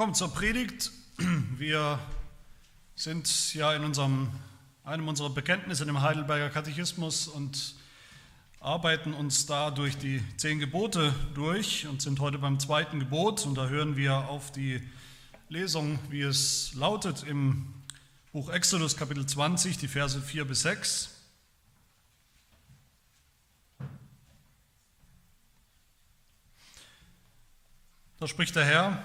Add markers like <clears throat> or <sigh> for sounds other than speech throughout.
Willkommen zur Predigt. Wir sind ja in unserem, einem unserer Bekenntnisse im Heidelberger Katechismus und arbeiten uns da durch die zehn Gebote durch und sind heute beim zweiten Gebot und da hören wir auf die Lesung, wie es lautet im Buch Exodus Kapitel 20, die Verse 4 bis 6. Da spricht der Herr,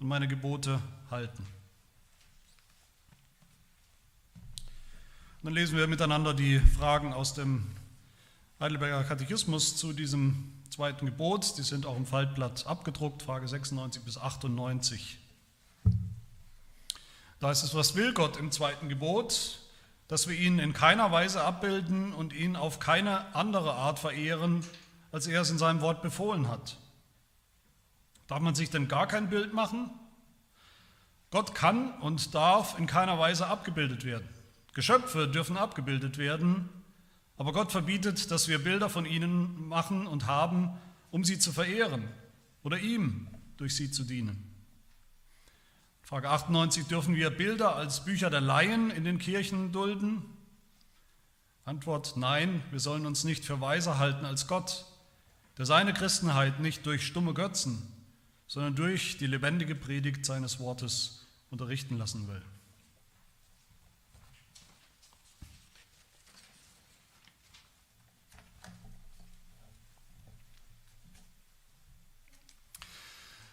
und meine Gebote halten. Und dann lesen wir miteinander die Fragen aus dem Heidelberger Katechismus zu diesem zweiten Gebot. Die sind auch im Faltblatt abgedruckt, Frage 96 bis 98. Da ist es, was will Gott im zweiten Gebot? Dass wir ihn in keiner Weise abbilden und ihn auf keine andere Art verehren, als er es in seinem Wort befohlen hat. Darf man sich denn gar kein Bild machen? Gott kann und darf in keiner Weise abgebildet werden. Geschöpfe dürfen abgebildet werden, aber Gott verbietet, dass wir Bilder von ihnen machen und haben, um sie zu verehren oder ihm durch sie zu dienen. Frage 98, dürfen wir Bilder als Bücher der Laien in den Kirchen dulden? Antwort, nein, wir sollen uns nicht für weiser halten als Gott, der seine Christenheit nicht durch stumme Götzen, sondern durch die lebendige Predigt seines Wortes unterrichten lassen will.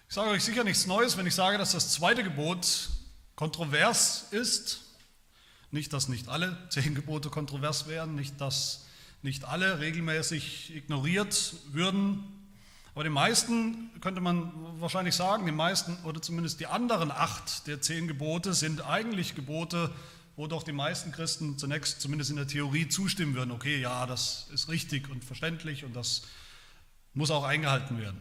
Ich sage euch sicher nichts Neues, wenn ich sage, dass das zweite Gebot kontrovers ist. Nicht, dass nicht alle zehn Gebote kontrovers wären, nicht, dass nicht alle regelmäßig ignoriert würden, aber die meisten, könnte man wahrscheinlich sagen, die meisten oder zumindest die anderen acht der zehn Gebote sind eigentlich Gebote, wo doch die meisten Christen zunächst zumindest in der Theorie zustimmen würden, okay, ja, das ist richtig und verständlich und das muss auch eingehalten werden.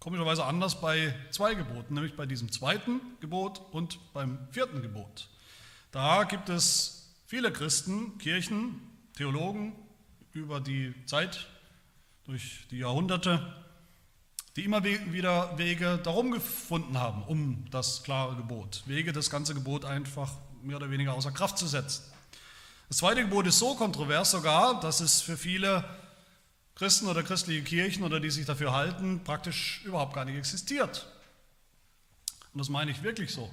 Komischerweise anders bei zwei Geboten, nämlich bei diesem zweiten Gebot und beim vierten Gebot. Da gibt es viele Christen, Kirchen, Theologen über die Zeit durch die Jahrhunderte, die immer wieder Wege darum gefunden haben, um das klare Gebot. Wege, das ganze Gebot einfach mehr oder weniger außer Kraft zu setzen. Das zweite Gebot ist so kontrovers sogar, dass es für viele Christen oder christliche Kirchen oder die sich dafür halten, praktisch überhaupt gar nicht existiert. Und das meine ich wirklich so.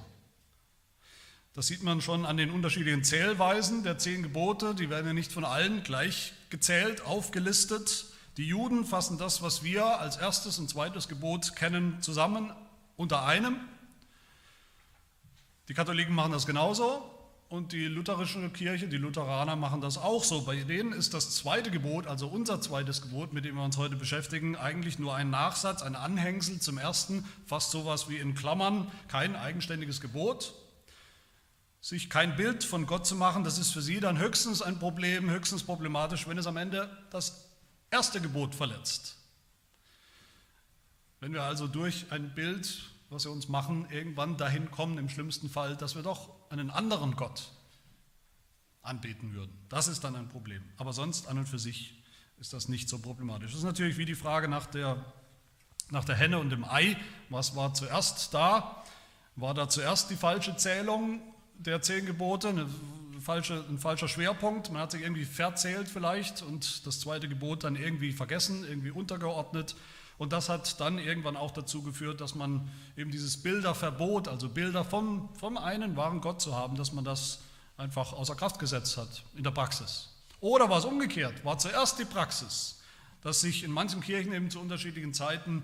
Das sieht man schon an den unterschiedlichen Zählweisen der zehn Gebote. Die werden ja nicht von allen gleich gezählt, aufgelistet. Die Juden fassen das, was wir als erstes und zweites Gebot kennen, zusammen unter einem. Die Katholiken machen das genauso und die lutherische Kirche, die Lutheraner machen das auch so. Bei denen ist das zweite Gebot, also unser zweites Gebot, mit dem wir uns heute beschäftigen, eigentlich nur ein Nachsatz, ein Anhängsel zum ersten, fast sowas wie in Klammern, kein eigenständiges Gebot. Sich kein Bild von Gott zu machen, das ist für sie dann höchstens ein Problem, höchstens problematisch, wenn es am Ende das erste Gebot verletzt. Wenn wir also durch ein Bild, was wir uns machen, irgendwann dahin kommen, im schlimmsten Fall, dass wir doch einen anderen Gott anbeten würden. Das ist dann ein Problem. Aber sonst an und für sich ist das nicht so problematisch. Das ist natürlich wie die Frage nach der, nach der Henne und dem Ei. Was war zuerst da? War da zuerst die falsche Zählung der zehn Gebote, falsche, ein falscher Schwerpunkt. Man hat sich irgendwie verzählt vielleicht und das zweite Gebot dann irgendwie vergessen, irgendwie untergeordnet. Und das hat dann irgendwann auch dazu geführt, dass man eben dieses Bilderverbot, also Bilder vom, vom einen wahren Gott zu haben, dass man das einfach außer Kraft gesetzt hat in der Praxis. Oder war es umgekehrt? War zuerst die Praxis, dass sich in manchen Kirchen eben zu unterschiedlichen Zeiten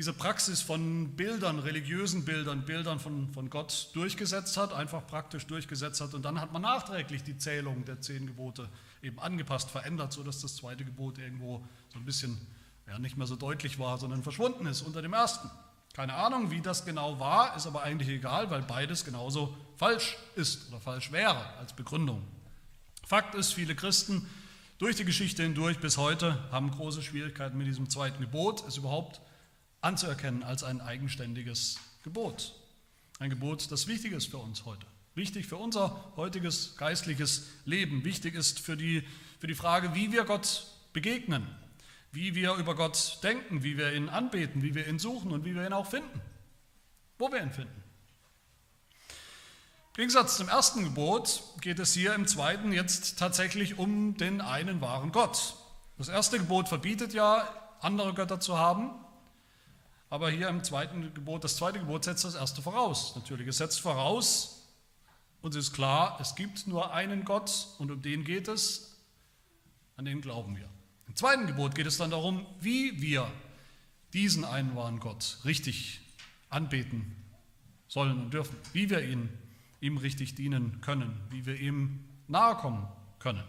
diese Praxis von Bildern, religiösen Bildern, Bildern von, von Gott durchgesetzt hat, einfach praktisch durchgesetzt hat. Und dann hat man nachträglich die Zählung der zehn Gebote eben angepasst, verändert, sodass das zweite Gebot irgendwo so ein bisschen ja, nicht mehr so deutlich war, sondern verschwunden ist unter dem ersten. Keine Ahnung, wie das genau war, ist aber eigentlich egal, weil beides genauso falsch ist oder falsch wäre als Begründung. Fakt ist, viele Christen durch die Geschichte hindurch bis heute haben große Schwierigkeiten mit diesem zweiten Gebot, es überhaupt anzuerkennen als ein eigenständiges Gebot. Ein Gebot, das wichtig ist für uns heute. Wichtig für unser heutiges geistliches Leben. Wichtig ist für die, für die Frage, wie wir Gott begegnen, wie wir über Gott denken, wie wir ihn anbeten, wie wir ihn suchen und wie wir ihn auch finden. Wo wir ihn finden. Im Gegensatz zum ersten Gebot geht es hier im zweiten jetzt tatsächlich um den einen wahren Gott. Das erste Gebot verbietet ja, andere Götter zu haben, aber hier im zweiten Gebot, das zweite Gebot setzt das erste voraus. Natürlich, es setzt voraus, uns ist klar, es gibt nur einen Gott und um den geht es, an den glauben wir. Im zweiten Gebot geht es dann darum, wie wir diesen einen wahren Gott richtig anbeten sollen und dürfen, wie wir ihn, ihm richtig dienen können, wie wir ihm nahe kommen können.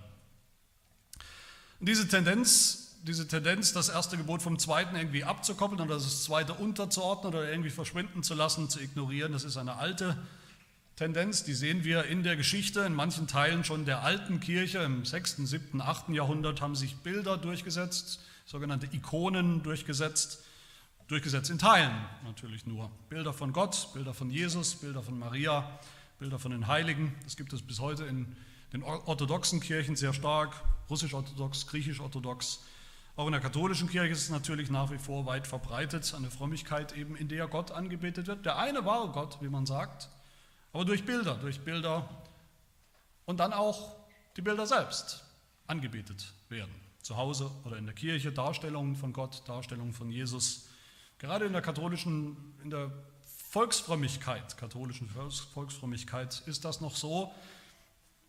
Und diese Tendenz, diese Tendenz, das erste Gebot vom zweiten irgendwie abzukoppeln oder das zweite unterzuordnen oder irgendwie verschwinden zu lassen, zu ignorieren, das ist eine alte Tendenz, die sehen wir in der Geschichte, in manchen Teilen schon der alten Kirche. Im 6., 7., 8. Jahrhundert haben sich Bilder durchgesetzt, sogenannte Ikonen durchgesetzt, durchgesetzt in Teilen natürlich nur. Bilder von Gott, Bilder von Jesus, Bilder von Maria, Bilder von den Heiligen. Das gibt es bis heute in den orthodoxen Kirchen sehr stark, russisch-orthodox, griechisch-orthodox. Auch in der katholischen Kirche ist es natürlich nach wie vor weit verbreitet, eine Frömmigkeit eben, in der Gott angebetet wird. Der eine wahre Gott, wie man sagt, aber durch Bilder, durch Bilder und dann auch die Bilder selbst angebetet werden. Zu Hause oder in der Kirche, Darstellungen von Gott, Darstellungen von Jesus. Gerade in der katholischen, in der Volksfrömmigkeit, katholischen Volksfrömmigkeit ist das noch so.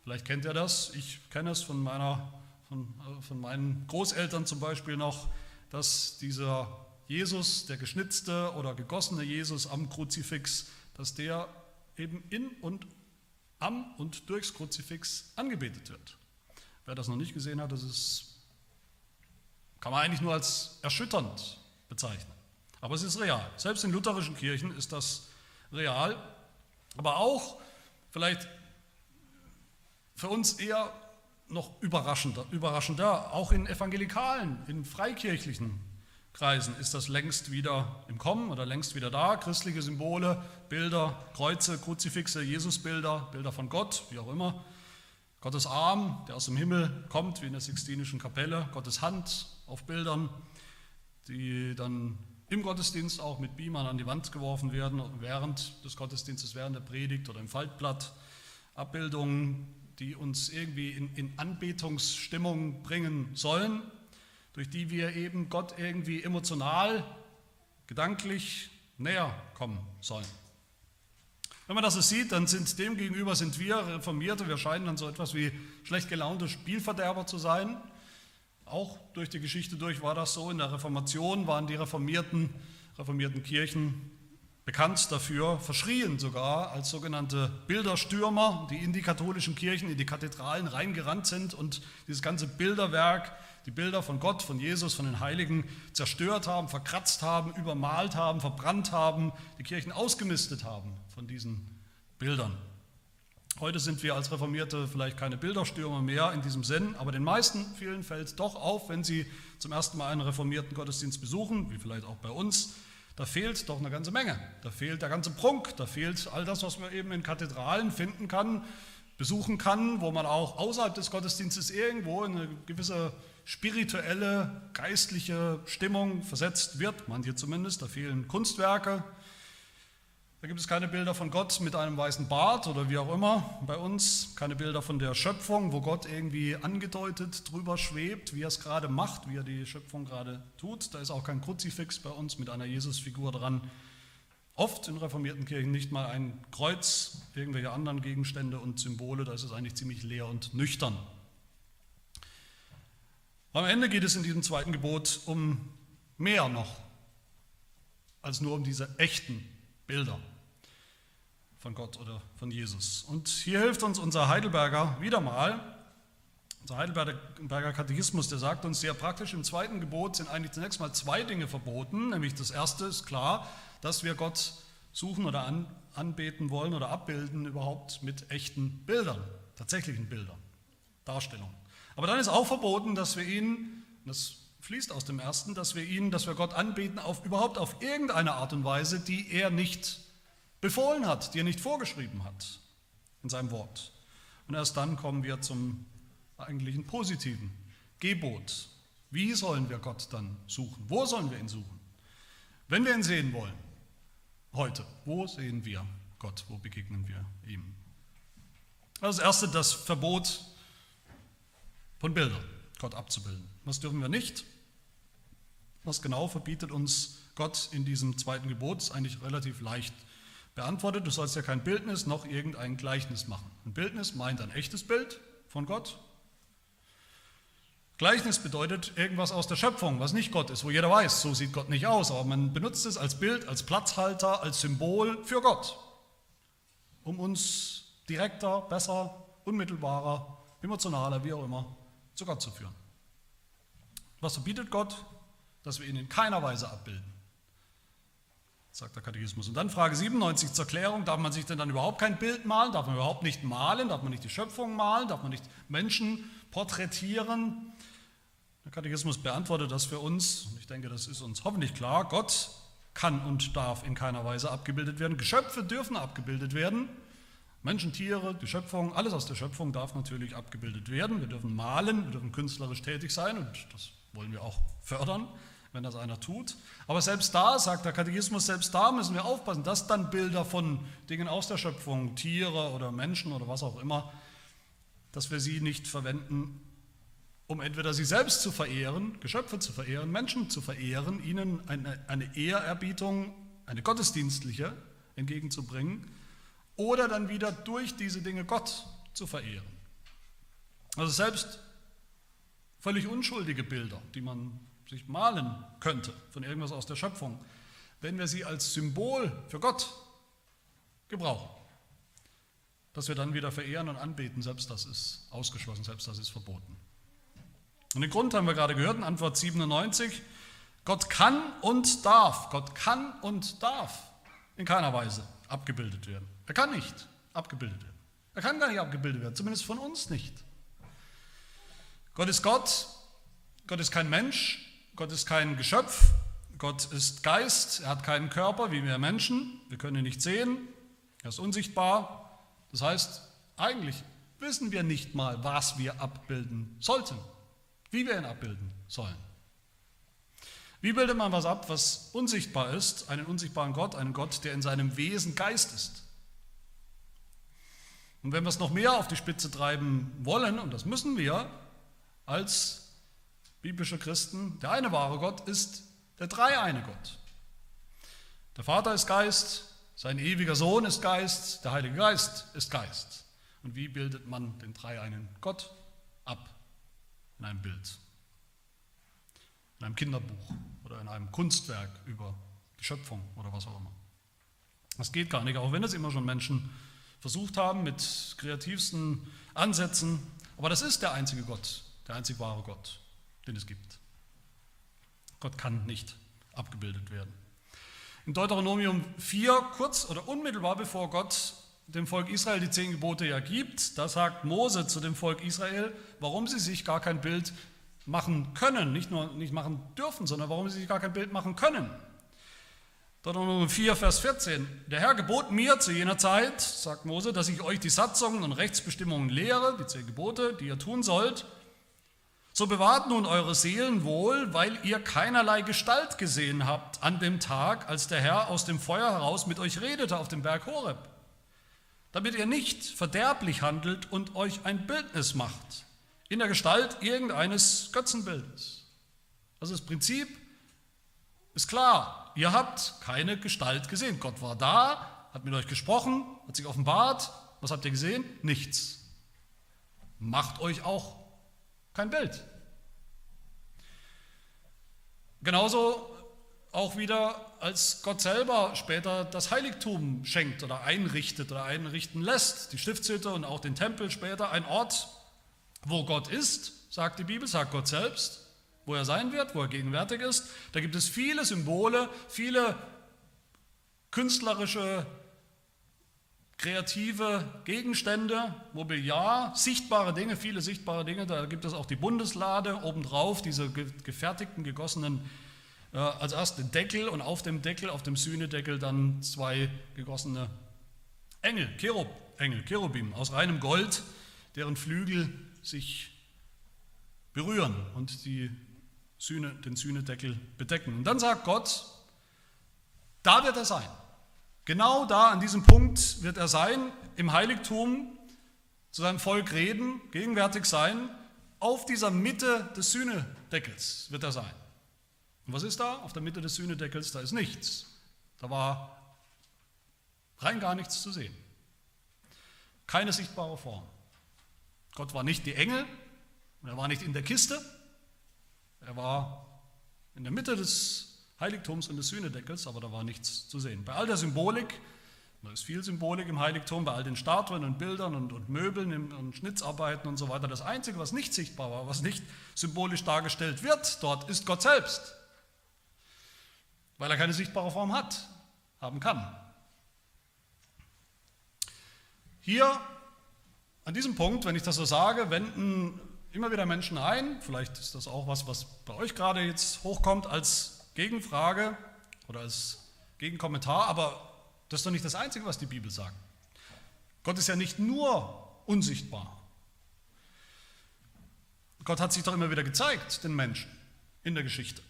Vielleicht kennt ihr das, ich kenne es von, meiner, von, von meinen Großeltern zum Beispiel noch, dass dieser Jesus, der geschnitzte oder gegossene Jesus am Kruzifix, dass der eben in und am und durchs Kruzifix angebetet wird. Wer das noch nicht gesehen hat, das ist, kann man eigentlich nur als erschütternd bezeichnen. Aber es ist real. Selbst in lutherischen Kirchen ist das real. Aber auch vielleicht für uns eher noch überraschender, überraschender, auch in evangelikalen, in freikirchlichen Kreisen ist das längst wieder im Kommen oder längst wieder da. Christliche Symbole, Bilder, Kreuze, Kruzifixe, Jesusbilder, Bilder von Gott, wie auch immer. Gottes Arm, der aus dem Himmel kommt, wie in der Sixtinischen Kapelle. Gottes Hand auf Bildern, die dann im Gottesdienst auch mit Beamern an die Wand geworfen werden, während des Gottesdienstes, während der Predigt oder im Faltblatt. Abbildungen, die uns irgendwie in, in Anbetungsstimmung bringen sollen, durch die wir eben Gott irgendwie emotional, gedanklich näher kommen sollen. Wenn man das so sieht, dann sind dem gegenüber sind wir Reformierte, wir scheinen dann so etwas wie schlecht gelaunte Spielverderber zu sein. Auch durch die Geschichte durch war das so. In der Reformation waren die reformierten, reformierten Kirchen bekannt dafür, verschrien sogar als sogenannte Bilderstürmer, die in die katholischen Kirchen, in die Kathedralen reingerannt sind und dieses ganze Bilderwerk die Bilder von Gott, von Jesus, von den Heiligen zerstört haben, verkratzt haben, übermalt haben, verbrannt haben, die Kirchen ausgemistet haben von diesen Bildern. Heute sind wir als Reformierte vielleicht keine Bilderstürmer mehr in diesem Sinn, aber den meisten, vielen fällt doch auf, wenn sie zum ersten Mal einen reformierten Gottesdienst besuchen, wie vielleicht auch bei uns, da fehlt doch eine ganze Menge. Da fehlt der ganze Prunk, da fehlt all das, was man eben in Kathedralen finden kann, besuchen kann, wo man auch außerhalb des Gottesdienstes irgendwo in eine gewisse spirituelle, geistliche Stimmung versetzt wird, manche zumindest, da fehlen Kunstwerke, da gibt es keine Bilder von Gott mit einem weißen Bart oder wie auch immer bei uns, keine Bilder von der Schöpfung, wo Gott irgendwie angedeutet drüber schwebt, wie er es gerade macht, wie er die Schöpfung gerade tut. Da ist auch kein Kruzifix bei uns mit einer Jesusfigur dran. Oft in reformierten Kirchen nicht mal ein Kreuz, irgendwelche anderen Gegenstände und Symbole, da ist es eigentlich ziemlich leer und nüchtern. Am Ende geht es in diesem zweiten Gebot um mehr noch als nur um diese echten Bilder von Gott oder von Jesus. Und hier hilft uns unser Heidelberger wieder mal, Unser Heidelberger Katechismus, der sagt uns sehr praktisch, im zweiten Gebot sind eigentlich zunächst mal zwei Dinge verboten. Nämlich das erste ist klar, dass wir Gott suchen oder an, anbeten wollen oder abbilden überhaupt mit echten Bildern, tatsächlichen Bildern, Darstellungen. Aber dann ist auch verboten, dass wir ihn, das fließt aus dem ersten, dass wir ihn, dass wir Gott anbeten auf überhaupt auf irgendeine Art und Weise, die er nicht befohlen hat, die er nicht vorgeschrieben hat in seinem Wort. Und erst dann kommen wir zum eigentlichen positiven Gebot. Wie sollen wir Gott dann suchen? Wo sollen wir ihn suchen? Wenn wir ihn sehen wollen, heute, wo sehen wir Gott? Wo begegnen wir ihm? Das erste, das Verbot von Bildern, Gott abzubilden. Was dürfen wir nicht? Was genau verbietet uns Gott in diesem zweiten Gebot? Ist eigentlich relativ leicht beantwortet. Du sollst ja kein Bildnis noch irgendein Gleichnis machen. Ein Bildnis meint ein echtes Bild von Gott. Gleichnis bedeutet irgendwas aus der Schöpfung, was nicht Gott ist, wo jeder weiß, so sieht Gott nicht aus, aber man benutzt es als Bild, als Platzhalter, als Symbol für Gott, um uns direkter, besser, unmittelbarer, emotionaler, wie auch immer, zu Gott zu führen. Was verbietet Gott? Dass wir ihn in keiner Weise abbilden sagt der Katechismus. Und dann Frage 97 zur Klärung, darf man sich denn dann überhaupt kein Bild malen? Darf man überhaupt nicht malen? Darf man nicht die Schöpfung malen? Darf man nicht Menschen porträtieren? Der Katechismus beantwortet das für uns. Und ich denke, das ist uns hoffentlich klar. Gott kann und darf in keiner Weise abgebildet werden. Geschöpfe dürfen abgebildet werden. Menschen, Tiere, die Schöpfung, alles aus der Schöpfung darf natürlich abgebildet werden. Wir dürfen malen, wir dürfen künstlerisch tätig sein und das wollen wir auch fördern wenn das einer tut. Aber selbst da, sagt der Katechismus, selbst da müssen wir aufpassen, dass dann Bilder von Dingen aus der Schöpfung, Tiere oder Menschen oder was auch immer, dass wir sie nicht verwenden, um entweder sie selbst zu verehren, Geschöpfe zu verehren, Menschen zu verehren, ihnen eine, eine Ehrerbietung, eine gottesdienstliche entgegenzubringen, oder dann wieder durch diese Dinge Gott zu verehren. Also selbst völlig unschuldige Bilder, die man sich malen könnte von irgendwas aus der Schöpfung, wenn wir sie als Symbol für Gott gebrauchen, dass wir dann wieder verehren und anbeten, selbst das ist ausgeschlossen, selbst das ist verboten. Und den Grund haben wir gerade gehört in Antwort 97. Gott kann und darf, Gott kann und darf in keiner Weise abgebildet werden. Er kann nicht abgebildet werden. Er kann gar nicht abgebildet werden, zumindest von uns nicht. Gott ist Gott, Gott ist kein Mensch, Gott ist kein Geschöpf, Gott ist Geist, er hat keinen Körper wie wir Menschen, wir können ihn nicht sehen, er ist unsichtbar. Das heißt, eigentlich wissen wir nicht mal, was wir abbilden sollten, wie wir ihn abbilden sollen. Wie bildet man was ab, was unsichtbar ist, einen unsichtbaren Gott, einen Gott, der in seinem Wesen Geist ist? Und wenn wir es noch mehr auf die Spitze treiben wollen, und das müssen wir, als biblische Christen, der eine wahre Gott ist der dreieine Gott. Der Vater ist Geist, sein ewiger Sohn ist Geist, der Heilige Geist ist Geist. Und wie bildet man den dreieinen Gott ab? In einem Bild, in einem Kinderbuch oder in einem Kunstwerk über die Schöpfung oder was auch immer. Das geht gar nicht, auch wenn es immer schon Menschen versucht haben mit kreativsten Ansätzen. Aber das ist der einzige Gott, der einzig wahre Gott den es gibt. Gott kann nicht abgebildet werden. In Deuteronomium 4, kurz oder unmittelbar bevor Gott dem Volk Israel die zehn Gebote ja gibt, da sagt Mose zu dem Volk Israel, warum sie sich gar kein Bild machen können, nicht nur nicht machen dürfen, sondern warum sie sich gar kein Bild machen können. Deuteronomium 4, Vers 14. Der Herr gebot mir zu jener Zeit, sagt Mose, dass ich euch die Satzungen und Rechtsbestimmungen lehre, die zehn Gebote, die ihr tun sollt, so bewahrt nun eure Seelen wohl, weil ihr keinerlei Gestalt gesehen habt an dem Tag, als der Herr aus dem Feuer heraus mit euch redete auf dem Berg Horeb, damit ihr nicht verderblich handelt und euch ein Bildnis macht in der Gestalt irgendeines Götzenbildes. Also das Prinzip ist klar, ihr habt keine Gestalt gesehen. Gott war da, hat mit euch gesprochen, hat sich offenbart. Was habt ihr gesehen? Nichts. Macht euch auch kein Bild. Genauso auch wieder, als Gott selber später das Heiligtum schenkt oder einrichtet oder einrichten lässt, die Stiftshütte und auch den Tempel später, ein Ort, Wo Gott ist, sagt die Bibel, sagt Gott selbst, wo er sein wird, wo er gegenwärtig ist. Da gibt es viele Symbole, viele künstlerische, kreative Gegenstände, Mobiliar, sichtbare Dinge, viele sichtbare Dinge. Da gibt es auch die Bundeslade, obendrauf diese gefertigten, gegossenen, äh, als erst den Deckel und auf dem Deckel, auf dem Sühnedeckel dann zwei gegossene Engel, Cherub, Engel, Cherubim aus reinem Gold, deren Flügel sich berühren und die Sühne, den Sühnedeckel bedecken. Und dann sagt Gott, da wird er sein. Genau da, an diesem Punkt wird er sein, im Heiligtum zu seinem Volk reden, gegenwärtig sein. Auf dieser Mitte des Sühnedeckels wird er sein. Und was ist da? Auf der Mitte des Sühnedeckels, da ist nichts. Da war rein gar nichts zu sehen. Keine sichtbare Form. Gott war nicht die Engel, er war nicht in der Kiste, er war in der Mitte des Heiligtums und des Sühnedeckels, aber da war nichts zu sehen. Bei all der Symbolik, da ist viel Symbolik im Heiligtum, bei all den Statuen und Bildern und, und Möbeln und Schnitzarbeiten und so weiter, das Einzige, was nicht sichtbar war, was nicht symbolisch dargestellt wird dort, ist Gott selbst, weil er keine sichtbare Form hat, haben kann. Hier an diesem Punkt, wenn ich das so sage, wenden immer wieder Menschen ein, vielleicht ist das auch was, was bei euch gerade jetzt hochkommt als Gegenfrage oder als Gegenkommentar, aber das ist doch nicht das Einzige, was die Bibel sagt. Gott ist ja nicht nur unsichtbar. Gott hat sich doch immer wieder gezeigt, den Menschen in der Geschichte.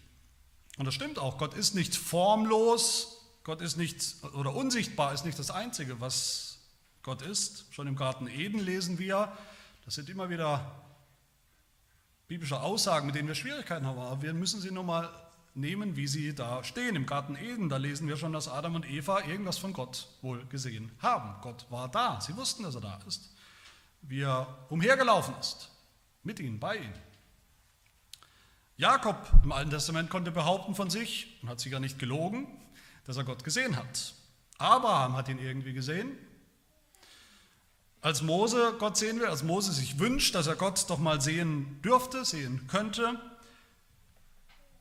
Und das stimmt auch. Gott ist nicht formlos, Gott ist nicht, oder unsichtbar ist nicht das Einzige, was Gott ist. Schon im Garten Eden lesen wir, das sind immer wieder biblische Aussagen, mit denen wir Schwierigkeiten haben, aber wir müssen sie nur mal nehmen, wie sie da stehen. Im Garten Eden, da lesen wir schon, dass Adam und Eva irgendwas von Gott wohl gesehen haben. Gott war da, sie wussten, dass er da ist, wie er umhergelaufen ist, mit ihnen, bei ihnen. Jakob im Alten Testament konnte behaupten von sich und hat sich ja nicht gelogen, dass er Gott gesehen hat. Abraham hat ihn irgendwie gesehen. Als Mose Gott sehen will, als Mose sich wünscht, dass er Gott doch mal sehen dürfte, sehen könnte,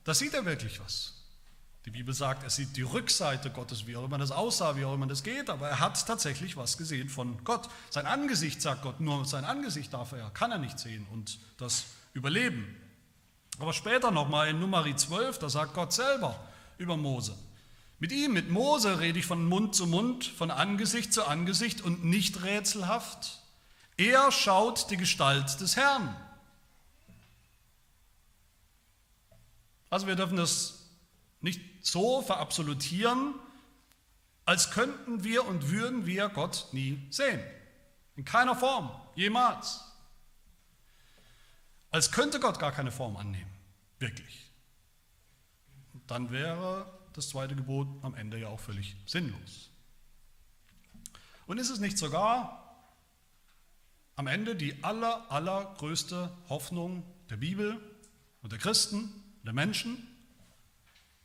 da sieht er wirklich was. Die Bibel sagt, er sieht die Rückseite Gottes, wie auch immer das aussah, wie auch immer das geht, aber er hat tatsächlich was gesehen von Gott. Sein Angesicht, sagt Gott, nur sein Angesicht darf er, kann er nicht sehen und das überleben. Aber später nochmal in Nummer 12, da sagt Gott selber über Mose. Mit ihm, mit Mose rede ich von Mund zu Mund, von Angesicht zu Angesicht und nicht rätselhaft. Er schaut die Gestalt des Herrn. Also wir dürfen das nicht so verabsolutieren, als könnten wir und würden wir Gott nie sehen. In keiner Form, jemals. Als könnte Gott gar keine Form annehmen, wirklich. Dann wäre das zweite Gebot am Ende ja auch völlig sinnlos. Und ist es nicht sogar am Ende die aller, allergrößte Hoffnung der Bibel und der Christen, der Menschen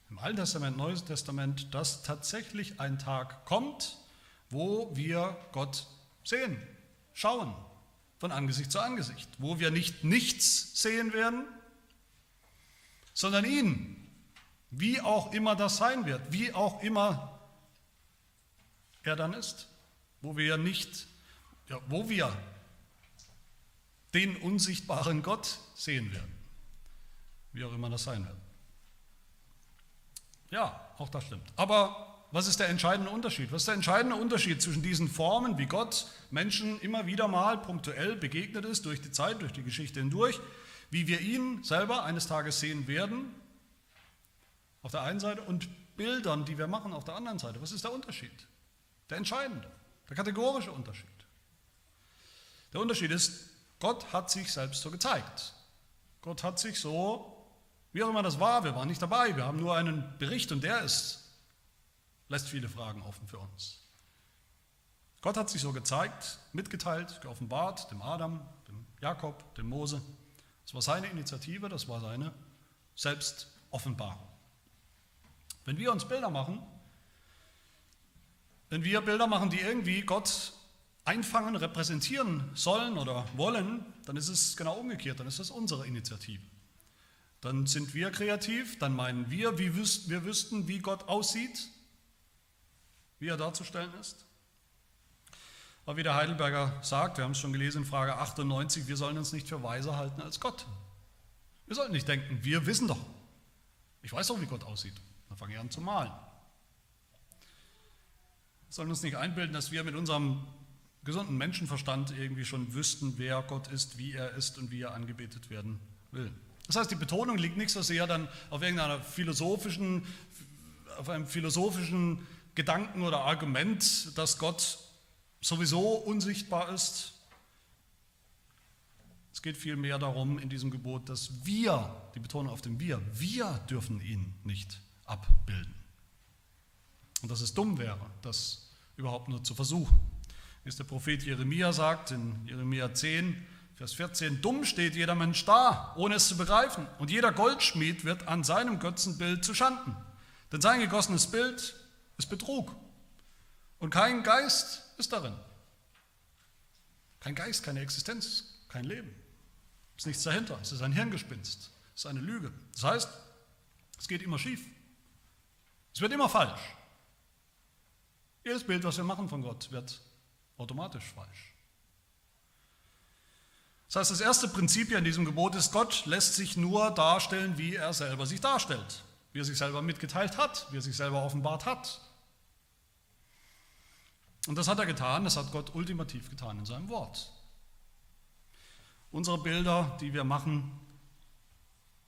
im Alten Testament, Neues Testament, dass tatsächlich ein Tag kommt, wo wir Gott sehen, schauen, von Angesicht zu Angesicht, wo wir nicht nichts sehen werden, sondern ihn, wie auch immer das sein wird, wie auch immer er dann ist, wo wir nicht, ja, wo wir den unsichtbaren Gott sehen werden wie auch immer das sein wird. Ja, auch das stimmt. Aber was ist der entscheidende Unterschied? Was ist der entscheidende Unterschied zwischen diesen Formen, wie Gott Menschen immer wieder mal punktuell begegnet ist, durch die Zeit, durch die Geschichte hindurch, wie wir ihn selber eines Tages sehen werden, auf der einen Seite, und Bildern, die wir machen, auf der anderen Seite? Was ist der Unterschied? Der entscheidende, der kategorische Unterschied. Der Unterschied ist, Gott hat sich selbst so gezeigt. Gott hat sich so wie auch immer das war, wir waren nicht dabei, wir haben nur einen Bericht und der ist, lässt viele Fragen offen für uns. Gott hat sich so gezeigt, mitgeteilt, geoffenbart, dem Adam, dem Jakob, dem Mose. Das war seine Initiative, das war seine Selbstoffenbarung. Wenn wir uns Bilder machen, wenn wir Bilder machen, die irgendwie Gott einfangen, repräsentieren sollen oder wollen, dann ist es genau umgekehrt, dann ist es unsere Initiative. Dann sind wir kreativ, dann meinen wir, wie wüs wir wüssten, wie Gott aussieht, wie er darzustellen ist. Aber wie der Heidelberger sagt, wir haben es schon gelesen in Frage 98, wir sollen uns nicht für weiser halten als Gott. Wir sollten nicht denken, wir wissen doch. Ich weiß doch, wie Gott aussieht. Dann fange ich an zu malen. Wir sollen uns nicht einbilden, dass wir mit unserem gesunden Menschenverstand irgendwie schon wüssten, wer Gott ist, wie er ist und wie er angebetet werden will. Das heißt, die Betonung liegt nicht so sehr dann auf irgendeiner philosophischen, auf einem philosophischen Gedanken oder Argument, dass Gott sowieso unsichtbar ist. Es geht vielmehr darum in diesem Gebot, dass wir, die Betonung auf dem Wir, wir dürfen ihn nicht abbilden. Und dass es dumm wäre, das überhaupt nur zu versuchen. Wie es der Prophet Jeremia sagt in Jeremia 10, Vers 14, dumm steht jeder Mensch da, ohne es zu begreifen. Und jeder Goldschmied wird an seinem Götzenbild zu Schanden. Denn sein gegossenes Bild ist Betrug. Und kein Geist ist darin. Kein Geist, keine Existenz, kein Leben. Es ist nichts dahinter. Es ist ein Hirngespinst. Es ist eine Lüge. Das heißt, es geht immer schief. Es wird immer falsch. Jedes Bild, was wir machen von Gott, wird automatisch falsch. Das heißt, das erste Prinzip hier in diesem Gebot ist, Gott lässt sich nur darstellen, wie er selber sich darstellt, wie er sich selber mitgeteilt hat, wie er sich selber offenbart hat. Und das hat er getan, das hat Gott ultimativ getan in seinem Wort. Unsere Bilder, die wir machen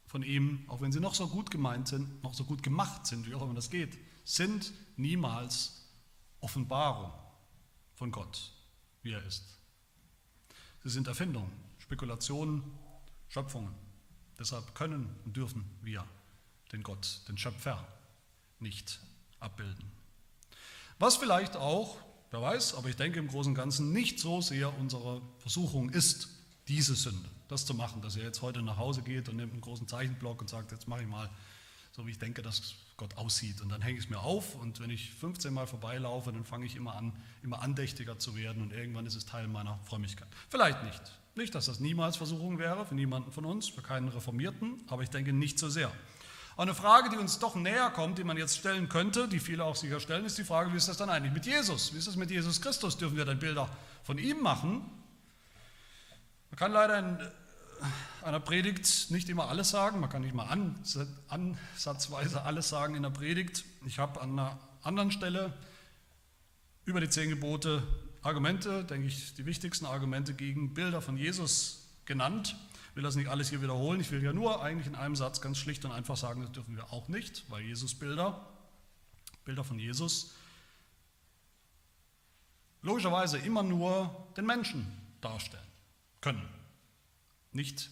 von ihm, auch wenn sie noch so gut gemeint sind, noch so gut gemacht sind, wie auch immer das geht, sind niemals Offenbarung von Gott, wie er ist. Sie sind Erfindungen, Spekulationen, Schöpfungen. Deshalb können und dürfen wir den Gott, den Schöpfer, nicht abbilden. Was vielleicht auch Wer weiß, aber ich denke im Großen und Ganzen nicht so sehr unsere Versuchung ist, diese Sünde, das zu machen, dass er jetzt heute nach Hause geht und nimmt einen großen Zeichenblock und sagt, jetzt mache ich mal so, wie ich denke, dass Gott aussieht. Und dann hänge ich es mir auf und wenn ich 15 Mal vorbeilaufe, dann fange ich immer an, immer andächtiger zu werden und irgendwann ist es Teil meiner Frömmigkeit. Vielleicht nicht. Nicht, dass das niemals Versuchung wäre für niemanden von uns, für keinen Reformierten, aber ich denke nicht so sehr. eine Frage, die uns doch näher kommt, die man jetzt stellen könnte, die viele auch sicher stellen, ist die Frage, wie ist das dann eigentlich mit Jesus? Wie ist das mit Jesus Christus? Dürfen wir dann Bilder von ihm machen? Man kann leider in äh, einer Predigt nicht immer alles sagen, man kann nicht mal ansatzweise alles sagen in der Predigt. Ich habe an einer anderen Stelle über die zehn Gebote Argumente, denke ich, die wichtigsten Argumente gegen Bilder von Jesus genannt will das nicht alles hier wiederholen. Ich will ja nur eigentlich in einem Satz ganz schlicht und einfach sagen, das dürfen wir auch nicht, weil Jesus Bilder, Bilder von Jesus, logischerweise immer nur den Menschen darstellen können. Nicht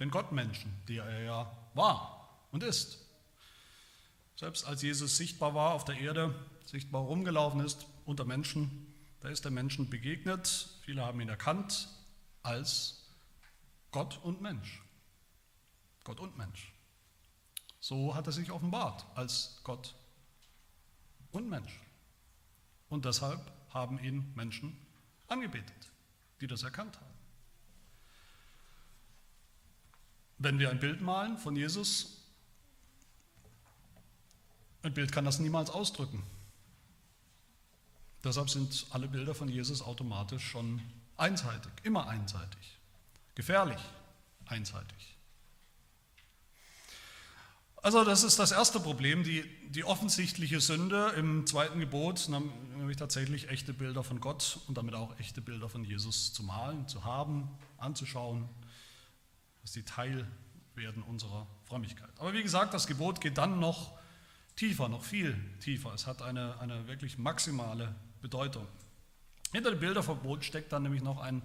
den Gottmenschen, der er ja war und ist. Selbst als Jesus sichtbar war auf der Erde, sichtbar rumgelaufen ist unter Menschen, da ist der Menschen begegnet. Viele haben ihn erkannt als Gott und Mensch. Gott und Mensch. So hat er sich offenbart als Gott und Mensch. Und deshalb haben ihn Menschen angebetet, die das erkannt haben. Wenn wir ein Bild malen von Jesus, ein Bild kann das niemals ausdrücken. Deshalb sind alle Bilder von Jesus automatisch schon einseitig, immer einseitig. Gefährlich, einseitig. Also das ist das erste Problem, die, die offensichtliche Sünde im zweiten Gebot, nämlich tatsächlich echte Bilder von Gott und damit auch echte Bilder von Jesus zu malen, zu haben, anzuschauen, dass die Teil werden unserer Frömmigkeit. Aber wie gesagt, das Gebot geht dann noch tiefer, noch viel tiefer. Es hat eine, eine wirklich maximale Bedeutung. Hinter dem Bilderverbot steckt dann nämlich noch ein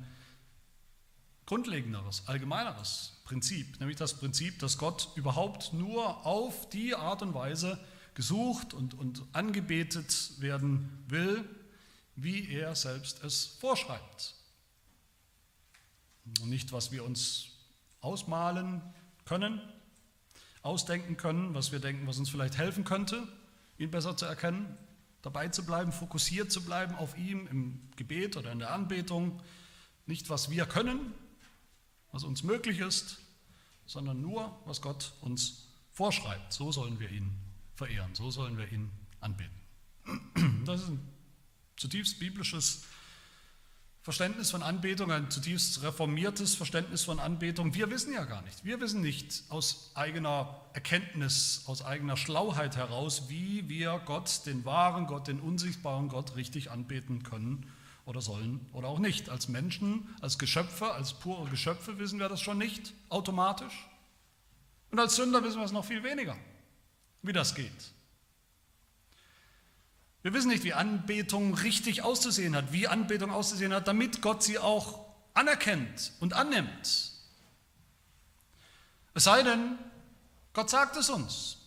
grundlegenderes, allgemeineres Prinzip, nämlich das Prinzip, dass Gott überhaupt nur auf die Art und Weise gesucht und, und angebetet werden will, wie er selbst es vorschreibt. Und nicht, was wir uns ausmalen können, ausdenken können, was wir denken, was uns vielleicht helfen könnte, ihn besser zu erkennen, dabei zu bleiben, fokussiert zu bleiben auf ihm im Gebet oder in der Anbetung. Nicht, was wir können, was uns möglich ist, sondern nur, was Gott uns vorschreibt. So sollen wir ihn verehren, so sollen wir ihn anbeten. <clears throat> Das ist ein zutiefst biblisches Verständnis von Anbetung, ein zutiefst reformiertes Verständnis von Anbetung. Wir wissen ja gar nicht. Wir wissen nicht aus eigener Erkenntnis, aus eigener Schlauheit heraus, wie wir Gott, den wahren Gott, den unsichtbaren Gott richtig anbeten können oder sollen oder auch nicht. Als Menschen, als Geschöpfe, als pure Geschöpfe wissen wir das schon nicht automatisch. Und als Sünder wissen wir es noch viel weniger, wie das geht. Wir wissen nicht, wie Anbetung richtig auszusehen hat, wie Anbetung auszusehen hat, damit Gott sie auch anerkennt und annimmt. Es sei denn, Gott sagt es uns.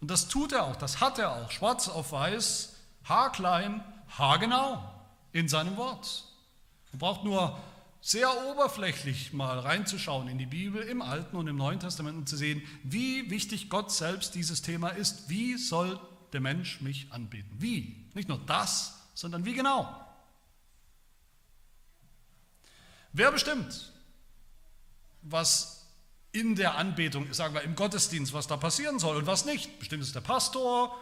Und das tut er auch, das hat er auch, schwarz auf weiß, haarklein, haargenau in seinem Wort. Man braucht nur sehr oberflächlich mal reinzuschauen in die Bibel im Alten und im Neuen Testament und zu sehen, wie wichtig Gott selbst dieses Thema ist. Wie soll der Mensch mich anbeten. Wie? Nicht nur das, sondern wie genau? Wer bestimmt, was in der Anbetung, sagen wir im Gottesdienst, was da passieren soll und was nicht? Bestimmt ist der Pastor,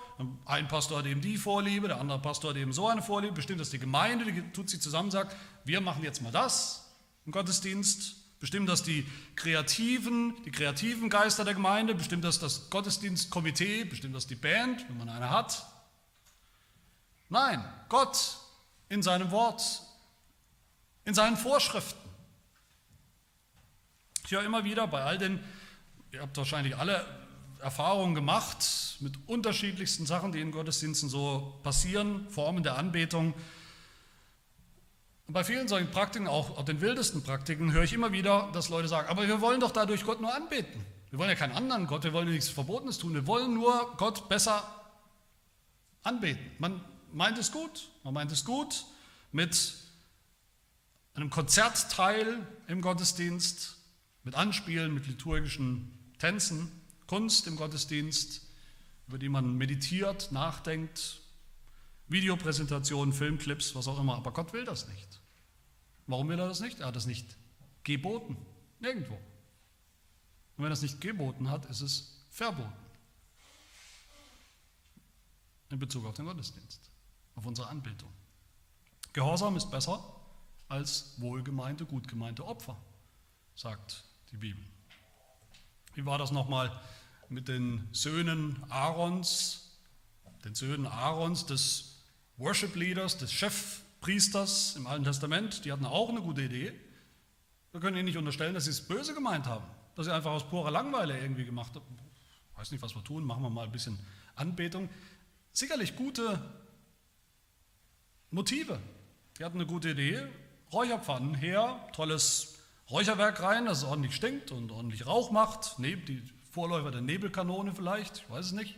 ein Pastor hat eben die Vorliebe, der andere Pastor hat eben so eine Vorliebe, bestimmt ist die Gemeinde, die tut sie zusammen, sagt, wir machen jetzt mal das im Gottesdienst Bestimmt das die Kreativen, die kreativen Geister der Gemeinde? Bestimmt das das Gottesdienstkomitee? Bestimmt das die Band, wenn man eine hat? Nein, Gott in seinem Wort, in seinen Vorschriften. Ich höre immer wieder bei all den, ihr habt wahrscheinlich alle Erfahrungen gemacht mit unterschiedlichsten Sachen, die in Gottesdiensten so passieren, Formen der Anbetung. Und bei vielen solchen Praktiken, auch den wildesten Praktiken, höre ich immer wieder, dass Leute sagen, aber wir wollen doch dadurch Gott nur anbeten. Wir wollen ja keinen anderen Gott, wir wollen nichts Verbotenes tun, wir wollen nur Gott besser anbeten. Man meint es gut, man meint es gut mit einem Konzertteil im Gottesdienst, mit Anspielen, mit liturgischen Tänzen, Kunst im Gottesdienst, über die man meditiert, nachdenkt, Videopräsentationen, Filmclips, was auch immer. Aber Gott will das nicht. Warum will er das nicht? Er hat das nicht geboten. Nirgendwo. Und wenn er es nicht geboten hat, ist es verboten. In Bezug auf den Gottesdienst, auf unsere Anbetung. Gehorsam ist besser als wohlgemeinte, gut gemeinte Opfer, sagt die Bibel. Wie war das nochmal mit den Söhnen Aarons, den Söhnen Aarons des Worship Leaders, des Chefpriesters im Alten Testament, die hatten auch eine gute Idee. Wir können ihnen nicht unterstellen, dass sie es böse gemeint haben, dass sie einfach aus purer Langeweile irgendwie gemacht haben. Ich weiß nicht, was wir tun, machen wir mal ein bisschen Anbetung. Sicherlich gute Motive. Die hatten eine gute Idee. Räucherpfannen her, tolles Räucherwerk rein, dass es ordentlich stinkt und ordentlich Rauch macht. Die Vorläufer der Nebelkanone vielleicht, ich weiß es nicht.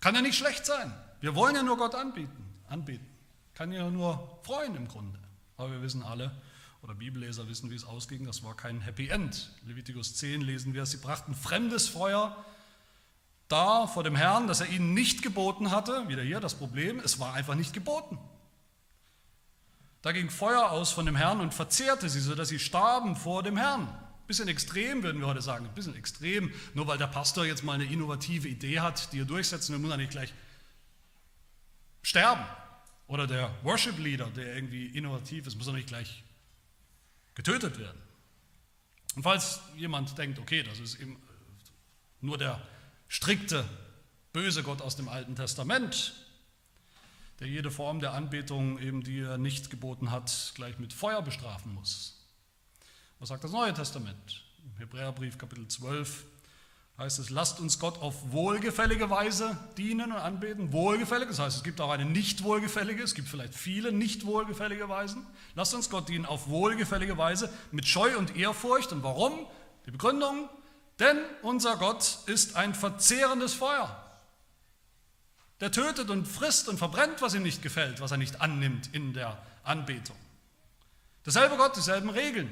Kann ja nicht schlecht sein. Wir wollen ja nur Gott anbieten, anbieten. Kann ja nur freuen im Grunde. Aber wir wissen alle, oder Bibelleser wissen, wie es ausging, das war kein Happy End. Levitikus 10 lesen wir, sie brachten fremdes Feuer da vor dem Herrn, das er ihnen nicht geboten hatte. Wieder hier das Problem, es war einfach nicht geboten. Da ging Feuer aus von dem Herrn und verzehrte sie, sodass sie starben vor dem Herrn. Ein bisschen extrem, würden wir heute sagen, ein bisschen extrem. Nur weil der Pastor jetzt mal eine innovative Idee hat, die er durchsetzen will, muss er nicht gleich sterben. Oder der Worship Leader, der irgendwie innovativ ist, muss doch nicht gleich getötet werden. Und falls jemand denkt, okay, das ist eben nur der strikte, böse Gott aus dem Alten Testament, der jede Form der Anbetung, eben die er nicht geboten hat, gleich mit Feuer bestrafen muss. Was sagt das Neue Testament? Im Hebräerbrief Kapitel 12, heißt es, lasst uns Gott auf wohlgefällige Weise dienen und anbeten. Wohlgefällig, das heißt, es gibt auch eine nicht wohlgefällige, es gibt vielleicht viele nicht wohlgefällige Weisen. Lasst uns Gott dienen auf wohlgefällige Weise mit Scheu und Ehrfurcht. Und warum? Die Begründung, denn unser Gott ist ein verzehrendes Feuer. Der tötet und frisst und verbrennt, was ihm nicht gefällt, was er nicht annimmt in der Anbetung. Derselbe Gott, dieselben Regeln.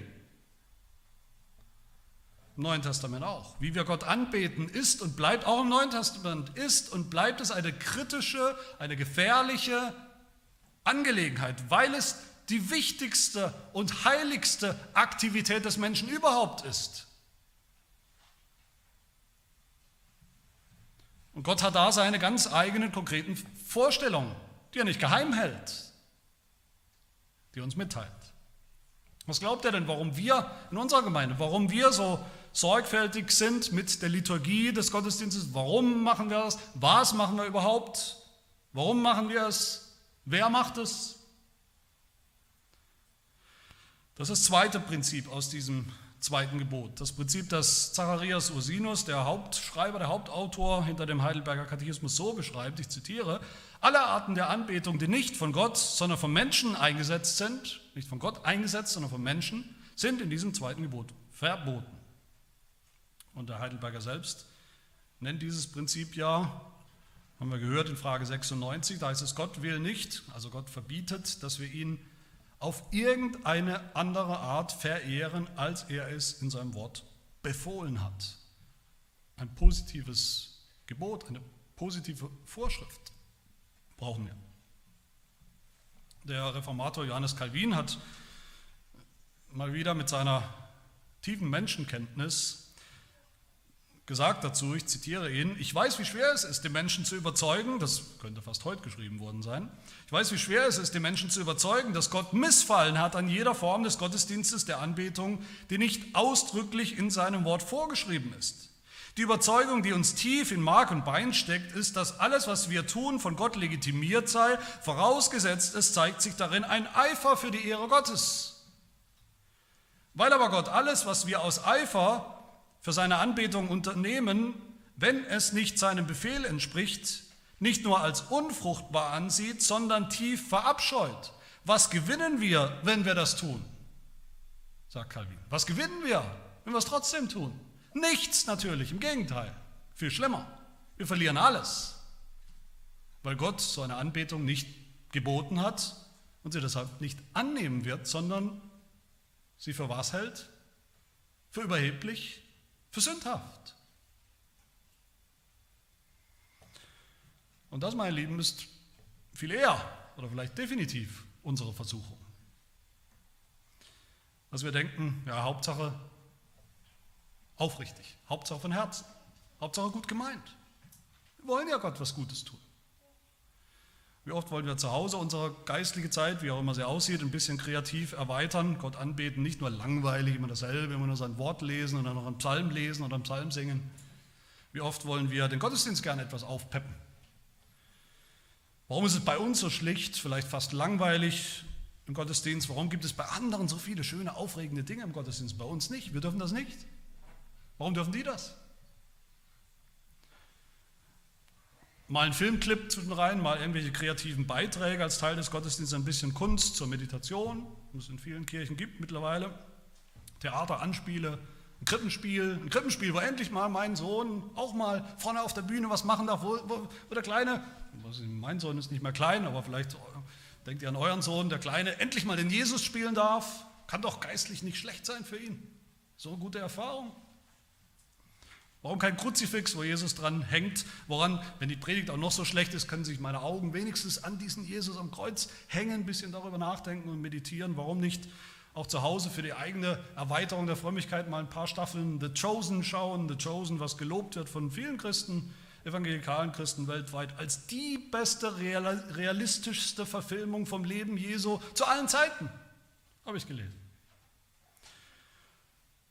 Im Neuen Testament auch. Wie wir Gott anbeten, ist und bleibt auch im Neuen Testament, ist und bleibt es eine kritische, eine gefährliche Angelegenheit, weil es die wichtigste und heiligste Aktivität des Menschen überhaupt ist. Und Gott hat da seine ganz eigenen konkreten Vorstellungen, die er nicht geheim hält, die er uns mitteilt. Was glaubt er denn, warum wir in unserer Gemeinde, warum wir so sorgfältig sind mit der Liturgie des Gottesdienstes? Warum machen wir das? Was machen wir überhaupt? Warum machen wir es? Wer macht es? Das ist das zweite Prinzip aus diesem zweiten Gebot. Das Prinzip, das Zacharias Ursinus, der Hauptschreiber, der Hauptautor hinter dem Heidelberger Katechismus so beschreibt, ich zitiere, alle Arten der Anbetung, die nicht von Gott, sondern von Menschen eingesetzt sind, nicht von Gott eingesetzt, sondern von Menschen, sind in diesem zweiten Gebot verboten. Und der Heidelberger selbst nennt dieses Prinzip ja, haben wir gehört in Frage 96, da heißt es, Gott will nicht, also Gott verbietet, dass wir ihn auf irgendeine andere Art verehren, als er es in seinem Wort befohlen hat. Ein positives Gebot, eine positive Vorschrift brauchen wir. Der Reformator Johannes Calvin hat mal wieder mit seiner tiefen Menschenkenntnis gesagt dazu, ich zitiere ihn, ich weiß, wie schwer es ist, die Menschen zu überzeugen, das könnte fast heute geschrieben worden sein, ich weiß, wie schwer es ist, die Menschen zu überzeugen, dass Gott Missfallen hat an jeder Form des Gottesdienstes der Anbetung, die nicht ausdrücklich in seinem Wort vorgeschrieben ist. Die Überzeugung, die uns tief in Mark und Bein steckt, ist, dass alles, was wir tun, von Gott legitimiert sei, vorausgesetzt es zeigt sich darin ein Eifer für die Ehre Gottes. Weil aber Gott alles, was wir aus Eifer für seine Anbetung unternehmen, wenn es nicht seinem Befehl entspricht, nicht nur als unfruchtbar ansieht, sondern tief verabscheut. Was gewinnen wir, wenn wir das tun? sagt Calvin. Was gewinnen wir, wenn wir es trotzdem tun? Nichts natürlich, im Gegenteil, viel schlimmer. Wir verlieren alles, weil Gott so eine Anbetung nicht geboten hat und sie deshalb nicht annehmen wird, sondern sie für was hält? Für überheblich, für sündhaft. Und das, meine Lieben, ist viel eher oder vielleicht definitiv unsere Versuchung. Dass wir denken, ja, Hauptsache aufrichtig, Hauptsache von Herzen, Hauptsache gut gemeint. Wir wollen ja Gott was Gutes tun. Wie oft wollen wir zu Hause unsere geistliche Zeit, wie auch immer sie aussieht, ein bisschen kreativ erweitern, Gott anbeten, nicht nur langweilig, immer dasselbe, immer nur sein Wort lesen oder noch einen Psalm lesen oder einen Psalm singen. Wie oft wollen wir den Gottesdienst gerne etwas aufpeppen. Warum ist es bei uns so schlicht, vielleicht fast langweilig im Gottesdienst? Warum gibt es bei anderen so viele schöne, aufregende Dinge im Gottesdienst, bei uns nicht? Wir dürfen das nicht. Warum dürfen die das? Mal einen Filmclip zwischen rein, mal irgendwelche kreativen Beiträge als Teil des Gottesdienstes, ein bisschen Kunst zur Meditation, wie es in vielen Kirchen gibt mittlerweile, Theater, Anspiele, ein Krippenspiel, ein Krippenspiel, wo endlich mal mein Sohn auch mal vorne auf der Bühne was machen darf, wo, wo, wo der Kleine, mein Sohn ist nicht mehr klein, aber vielleicht denkt ihr an euren Sohn, der Kleine endlich mal den Jesus spielen darf, kann doch geistlich nicht schlecht sein für ihn. So gute Erfahrung. Warum kein Kruzifix, wo Jesus dran hängt? Woran, wenn die Predigt auch noch so schlecht ist, können sich meine Augen wenigstens an diesen Jesus am Kreuz hängen, ein bisschen darüber nachdenken und meditieren. Warum nicht auch zu Hause für die eigene Erweiterung der Frömmigkeit mal ein paar Staffeln The Chosen schauen? The Chosen, was gelobt wird von vielen Christen, evangelikalen Christen weltweit, als die beste, realistischste Verfilmung vom Leben Jesu zu allen Zeiten. Habe ich gelesen.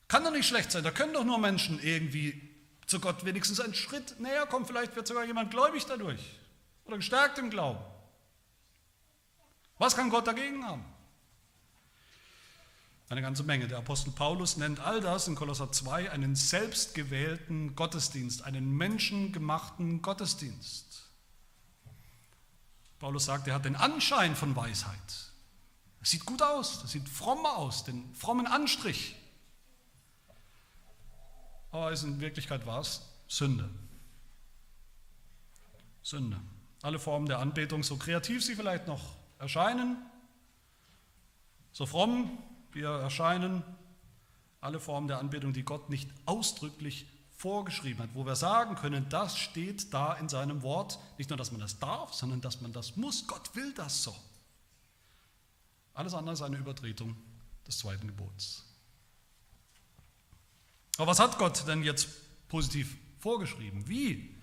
Kann doch nicht schlecht sein. Da können doch nur Menschen irgendwie zu Gott wenigstens einen Schritt näher kommen. Vielleicht wird sogar jemand gläubig dadurch oder gestärkt im Glauben. Was kann Gott dagegen haben? Eine ganze Menge. Der Apostel Paulus nennt all das in Kolosser 2 einen selbstgewählten Gottesdienst, einen menschengemachten Gottesdienst. Paulus sagt, er hat den Anschein von Weisheit. Es sieht gut aus, das sieht fromm aus, den frommen Anstrich aber in Wirklichkeit war es Sünde. Sünde. Alle Formen der Anbetung, so kreativ sie vielleicht noch erscheinen, so fromm wir erscheinen, alle Formen der Anbetung, die Gott nicht ausdrücklich vorgeschrieben hat, wo wir sagen können, das steht da in seinem Wort. Nicht nur, dass man das darf, sondern dass man das muss. Gott will das so. Alles andere ist eine Übertretung des zweiten Gebots. Aber was hat Gott denn jetzt positiv vorgeschrieben? Wie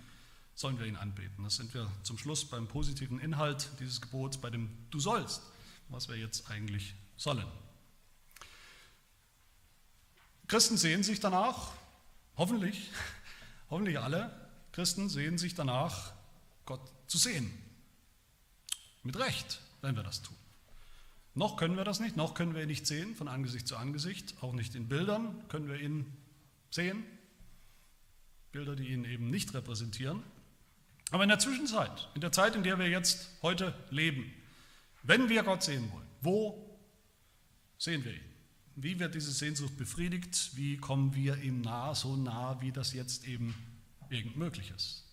sollen wir ihn anbeten? Das sind wir zum Schluss beim positiven Inhalt dieses Gebots, bei dem Du sollst, was wir jetzt eigentlich sollen. Christen sehen sich danach, hoffentlich, <laughs> hoffentlich alle Christen sehen sich danach, Gott zu sehen. Mit Recht, wenn wir das tun. Noch können wir das nicht, noch können wir ihn nicht sehen von Angesicht zu Angesicht, auch nicht in Bildern können wir ihn sehen. Bilder, die ihn eben nicht repräsentieren. Aber in der Zwischenzeit, in der Zeit, in der wir jetzt heute leben, wenn wir Gott sehen wollen, wo sehen wir ihn? Wie wird diese Sehnsucht befriedigt? Wie kommen wir ihm nah, so nah, wie das jetzt eben irgend möglich ist?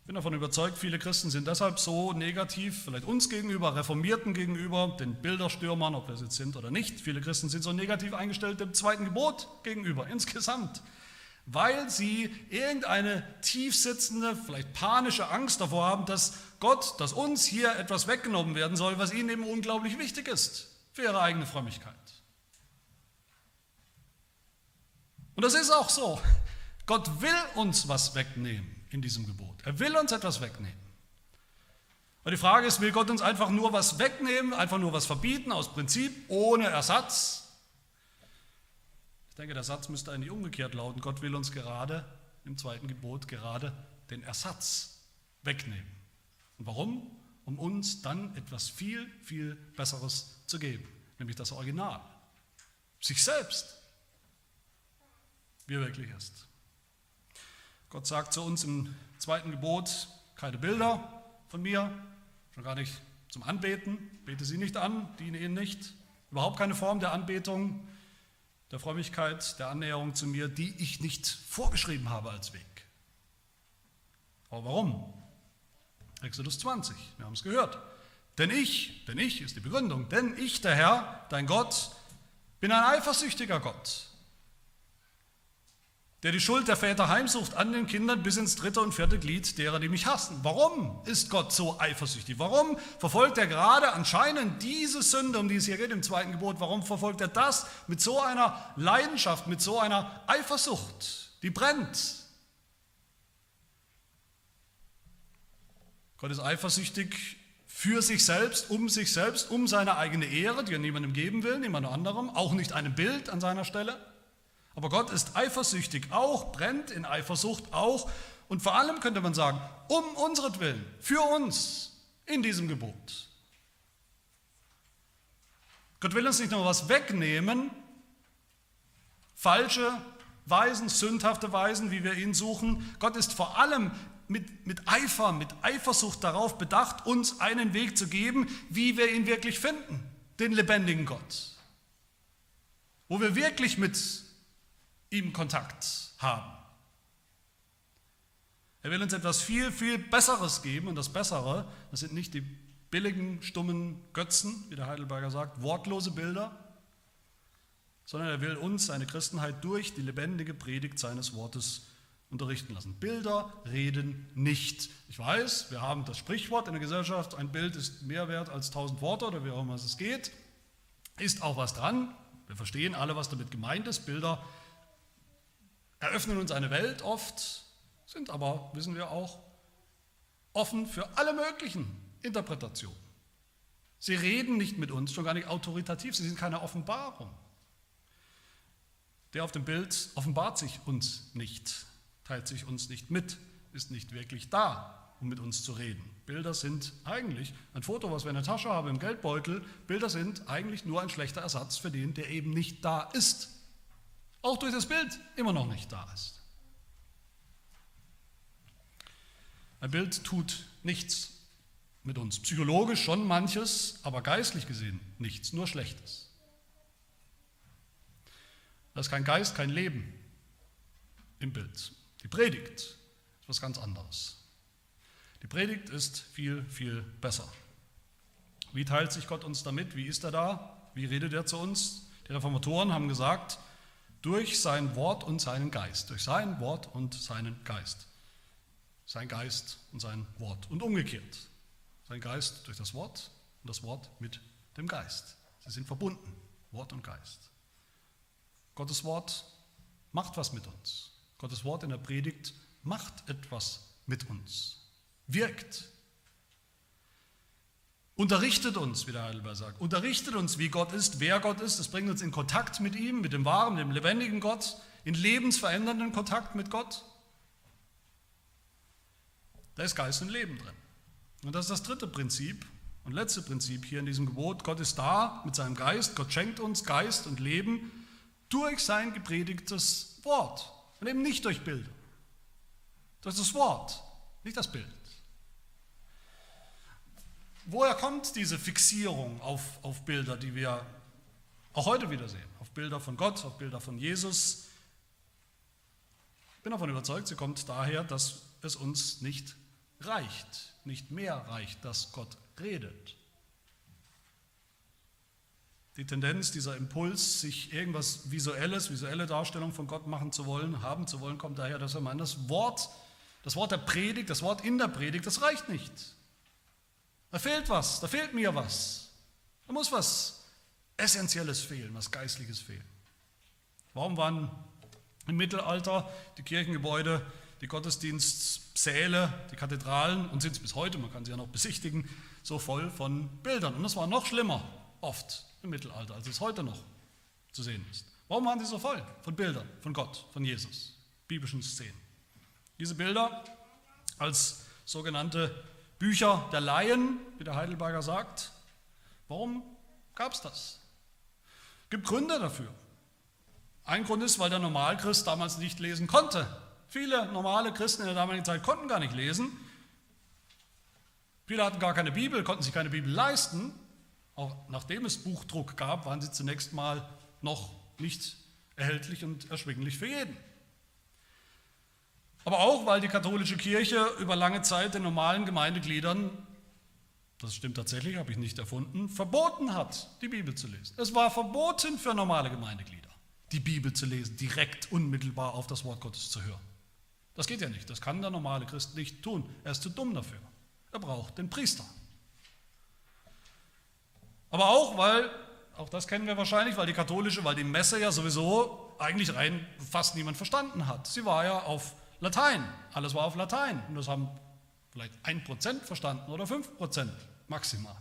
Ich bin davon überzeugt, viele Christen sind deshalb so negativ, vielleicht uns gegenüber, Reformierten gegenüber, den Bilderstürmern, ob wir es jetzt sind oder nicht. Viele Christen sind so negativ eingestellt dem zweiten Gebot gegenüber, insgesamt, weil sie irgendeine tiefsitzende, vielleicht panische Angst davor haben, dass Gott, dass uns hier etwas weggenommen werden soll, was ihnen eben unglaublich wichtig ist für ihre eigene Frömmigkeit. Und das ist auch so. Gott will uns was wegnehmen in diesem Gebot. Er will uns etwas wegnehmen. Und die Frage ist, will Gott uns einfach nur was wegnehmen, einfach nur was verbieten aus Prinzip, ohne Ersatz? Ich denke, der Satz müsste eigentlich umgekehrt lauten. Gott will uns gerade im zweiten Gebot gerade den Ersatz wegnehmen. Und warum? Um uns dann etwas viel, viel Besseres zu geben, nämlich das Original. Sich selbst, wie er wirklich ist. Gott sagt zu uns im zweiten Gebot, keine Bilder von mir, schon gar nicht zum Anbeten, bete sie nicht an, diene ihnen nicht. Überhaupt keine Form der Anbetung, der Frömmigkeit, der Annäherung zu mir, die ich nicht vorgeschrieben habe als Weg. Aber warum? Exodus 20, wir haben es gehört. Denn ich, denn ich ist die Begründung, denn ich, der Herr, dein Gott, bin ein eifersüchtiger Gott der die Schuld der Väter heimsucht an den Kindern bis ins dritte und vierte Glied derer, die mich hassen. Warum ist Gott so eifersüchtig? Warum verfolgt er gerade anscheinend diese Sünde, um die es hier geht im zweiten Gebot, warum verfolgt er das mit so einer Leidenschaft, mit so einer Eifersucht, die brennt? Gott ist eifersüchtig für sich selbst, um sich selbst, um seine eigene Ehre, die er niemandem geben will, niemand anderem, auch nicht einem Bild an seiner Stelle. Aber Gott ist eifersüchtig auch, brennt in Eifersucht auch und vor allem könnte man sagen, um unseretwillen, für uns in diesem Gebot. Gott will uns nicht nur was wegnehmen, falsche Weisen, sündhafte Weisen, wie wir ihn suchen. Gott ist vor allem mit, mit Eifer, mit Eifersucht darauf bedacht, uns einen Weg zu geben, wie wir ihn wirklich finden, den lebendigen Gott. Wo wir wirklich mit ihm Kontakt haben. Er will uns etwas viel, viel Besseres geben und das Bessere, das sind nicht die billigen, stummen Götzen, wie der Heidelberger sagt, wortlose Bilder, sondern er will uns, seine Christenheit, durch die lebendige Predigt seines Wortes unterrichten lassen. Bilder reden nicht. Ich weiß, wir haben das Sprichwort in der Gesellschaft, ein Bild ist mehr wert als tausend Worte oder wie auch immer es geht. Ist auch was dran. Wir verstehen alle, was damit gemeint ist. Bilder eröffnen uns eine Welt oft, sind aber, wissen wir auch, offen für alle möglichen Interpretationen. Sie reden nicht mit uns, schon gar nicht autoritativ, sie sind keine Offenbarung. Der auf dem Bild offenbart sich uns nicht, teilt sich uns nicht mit, ist nicht wirklich da, um mit uns zu reden. Bilder sind eigentlich, ein Foto, was wir in der Tasche haben, im Geldbeutel, Bilder sind eigentlich nur ein schlechter Ersatz für den, der eben nicht da ist auch durch das Bild immer noch nicht da ist. Ein Bild tut nichts mit uns. Psychologisch schon manches, aber geistlich gesehen nichts, nur Schlechtes. Da ist kein Geist, kein Leben im Bild. Die Predigt ist was ganz anderes. Die Predigt ist viel, viel besser. Wie teilt sich Gott uns damit? Wie ist er da? Wie redet er zu uns? Die Reformatoren haben gesagt, durch sein Wort und seinen Geist, durch sein Wort und seinen Geist. Sein Geist und sein Wort und umgekehrt. Sein Geist durch das Wort und das Wort mit dem Geist. Sie sind verbunden, Wort und Geist. Gottes Wort macht was mit uns. Gottes Wort in der Predigt macht etwas mit uns, wirkt. Unterrichtet uns, wie der Heidelberg sagt, unterrichtet uns, wie Gott ist, wer Gott ist. Das bringt uns in Kontakt mit ihm, mit dem wahren, dem lebendigen Gott, in lebensverändernden Kontakt mit Gott. Da ist Geist und Leben drin. Und das ist das dritte Prinzip und letzte Prinzip hier in diesem Gebot. Gott ist da mit seinem Geist. Gott schenkt uns Geist und Leben durch sein gepredigtes Wort und eben nicht durch Bilder. Durch das Wort, nicht das Bild. Woher kommt diese Fixierung auf, auf Bilder, die wir auch heute wieder sehen? Auf Bilder von Gott, auf Bilder von Jesus? Ich bin davon überzeugt, sie kommt daher, dass es uns nicht reicht, nicht mehr reicht, dass Gott redet. Die Tendenz, dieser Impuls, sich irgendwas Visuelles, visuelle Darstellung von Gott machen zu wollen, haben zu wollen, kommt daher, dass wir meinen, das Wort, das Wort der Predigt, das Wort in der Predigt, das reicht nicht. Da fehlt was, da fehlt mir was. Da muss was Essentielles fehlen, was Geistliches fehlen. Warum waren im Mittelalter die Kirchengebäude, die Gottesdienstsäle, die Kathedralen und sind es bis heute, man kann sie ja noch besichtigen, so voll von Bildern? Und das war noch schlimmer, oft im Mittelalter, als es heute noch zu sehen ist. Warum waren die so voll von Bildern von Gott, von Jesus, biblischen Szenen? Diese Bilder als sogenannte Bücher der Laien, wie der Heidelberger sagt. Warum gab es das? Es gibt Gründe dafür. Ein Grund ist, weil der Normalchrist damals nicht lesen konnte. Viele normale Christen in der damaligen Zeit konnten gar nicht lesen. Viele hatten gar keine Bibel, konnten sich keine Bibel leisten. Auch nachdem es Buchdruck gab, waren sie zunächst mal noch nicht erhältlich und erschwinglich für jeden. Aber auch, weil die katholische Kirche über lange Zeit den normalen Gemeindegliedern, das stimmt tatsächlich, habe ich nicht erfunden, verboten hat, die Bibel zu lesen. Es war verboten für normale Gemeindeglieder, die Bibel zu lesen, direkt, unmittelbar auf das Wort Gottes zu hören. Das geht ja nicht, das kann der normale Christ nicht tun. Er ist zu dumm dafür. Er braucht den Priester. Aber auch, weil, auch das kennen wir wahrscheinlich, weil die katholische, weil die Messe ja sowieso eigentlich rein fast niemand verstanden hat. Sie war ja auf Latein, alles war auf Latein. Und das haben vielleicht ein Prozent verstanden oder fünf Prozent maximal.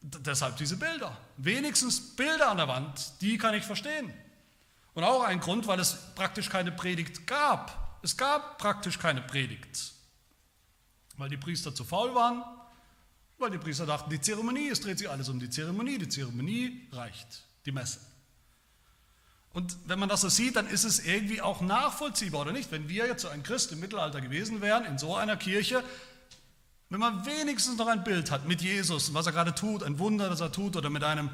D deshalb diese Bilder. Wenigstens Bilder an der Wand, die kann ich verstehen. Und auch ein Grund, weil es praktisch keine Predigt gab. Es gab praktisch keine Predigt. Weil die Priester zu faul waren, weil die Priester dachten, die Zeremonie, es dreht sich alles um die Zeremonie, die Zeremonie reicht, die Messe. Und wenn man das so sieht, dann ist es irgendwie auch nachvollziehbar, oder nicht? Wenn wir jetzt so ein Christ im Mittelalter gewesen wären, in so einer Kirche, wenn man wenigstens noch ein Bild hat mit Jesus und was er gerade tut, ein Wunder, das er tut, oder mit einem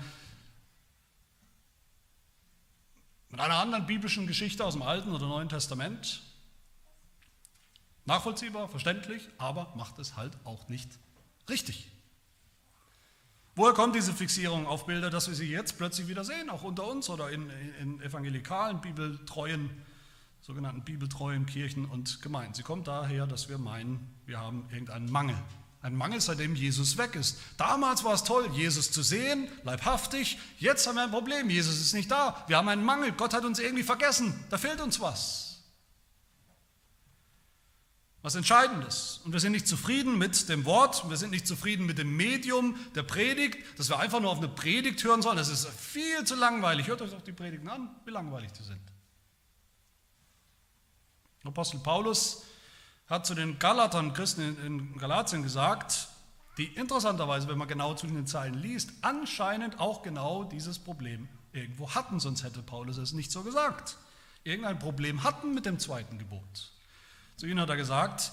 mit einer anderen biblischen Geschichte aus dem Alten oder Neuen Testament, nachvollziehbar, verständlich, aber macht es halt auch nicht richtig. Woher kommt diese Fixierung auf Bilder, dass wir sie jetzt plötzlich wieder sehen, auch unter uns oder in, in evangelikalen, bibeltreuen, sogenannten bibeltreuen Kirchen und Gemeinden? Sie kommt daher, dass wir meinen, wir haben irgendeinen Mangel. Ein Mangel, seitdem Jesus weg ist. Damals war es toll, Jesus zu sehen, leibhaftig. Jetzt haben wir ein Problem, Jesus ist nicht da. Wir haben einen Mangel, Gott hat uns irgendwie vergessen. Da fehlt uns was was Entscheidendes. Und wir sind nicht zufrieden mit dem Wort, wir sind nicht zufrieden mit dem Medium der Predigt, dass wir einfach nur auf eine Predigt hören sollen. Das ist viel zu langweilig. Hört euch doch die Predigten an, wie langweilig die sind. Apostel Paulus hat zu den Galatern, Christen in Galatien gesagt, die interessanterweise, wenn man genau zu den Zeilen liest, anscheinend auch genau dieses Problem irgendwo hatten, sonst hätte Paulus es nicht so gesagt. Irgendein Problem hatten mit dem zweiten Gebot. Zu ihnen hat er gesagt,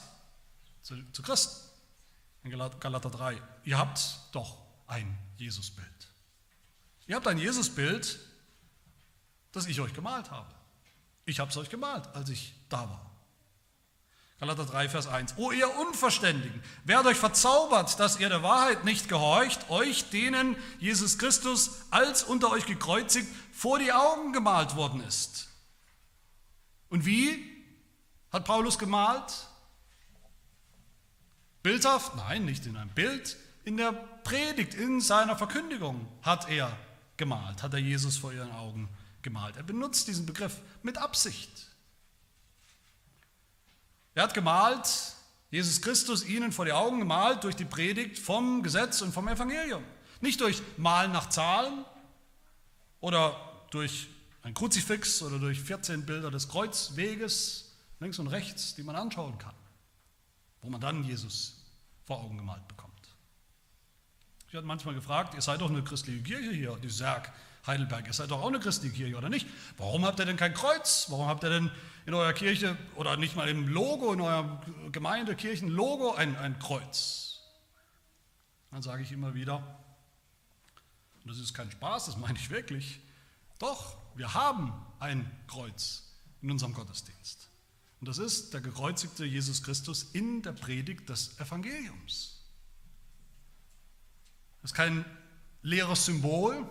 zu, zu Christen, in Galater 3, ihr habt doch ein Jesusbild. Ihr habt ein Jesusbild, das ich euch gemalt habe. Ich habe es euch gemalt, als ich da war. Galater 3, Vers 1. O ihr Unverständigen, wer hat euch verzaubert, dass ihr der Wahrheit nicht gehorcht, euch, denen Jesus Christus als unter euch gekreuzigt vor die Augen gemalt worden ist? Und wie hat Paulus gemalt? Bildhaft? Nein, nicht in einem Bild. In der Predigt, in seiner Verkündigung hat er gemalt, hat er Jesus vor ihren Augen gemalt. Er benutzt diesen Begriff mit Absicht. Er hat gemalt, Jesus Christus ihnen vor die Augen gemalt durch die Predigt vom Gesetz und vom Evangelium. Nicht durch Malen nach Zahlen oder durch ein Kruzifix oder durch 14 Bilder des Kreuzweges links und rechts, die man anschauen kann, wo man dann Jesus vor Augen gemalt bekommt. Ich hatte manchmal gefragt, ihr seid doch eine christliche Kirche hier, die Serg Heidelberg, ihr seid doch auch eine christliche Kirche, oder nicht? Warum habt ihr denn kein Kreuz? Warum habt ihr denn in eurer Kirche oder nicht mal im Logo, in eurem Gemeindekirchenlogo ein, ein Kreuz? Dann sage ich immer wieder, und das ist kein Spaß, das meine ich wirklich, doch, wir haben ein Kreuz in unserem Gottesdienst. Und das ist der gekreuzigte Jesus Christus in der Predigt des Evangeliums. Das ist kein leeres Symbol,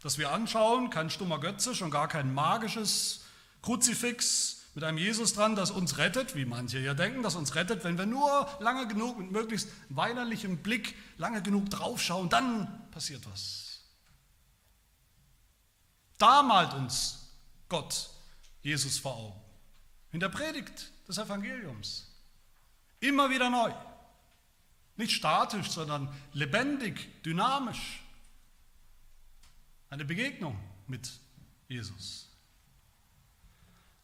das wir anschauen, kein stummer Götze, schon gar kein magisches Kruzifix mit einem Jesus dran, das uns rettet, wie manche ja denken, das uns rettet, wenn wir nur lange genug mit möglichst weinerlichem Blick lange genug draufschauen, dann passiert was. Da malt uns Gott Jesus vor Augen. In der Predigt des Evangeliums. Immer wieder neu. Nicht statisch, sondern lebendig, dynamisch. Eine Begegnung mit Jesus.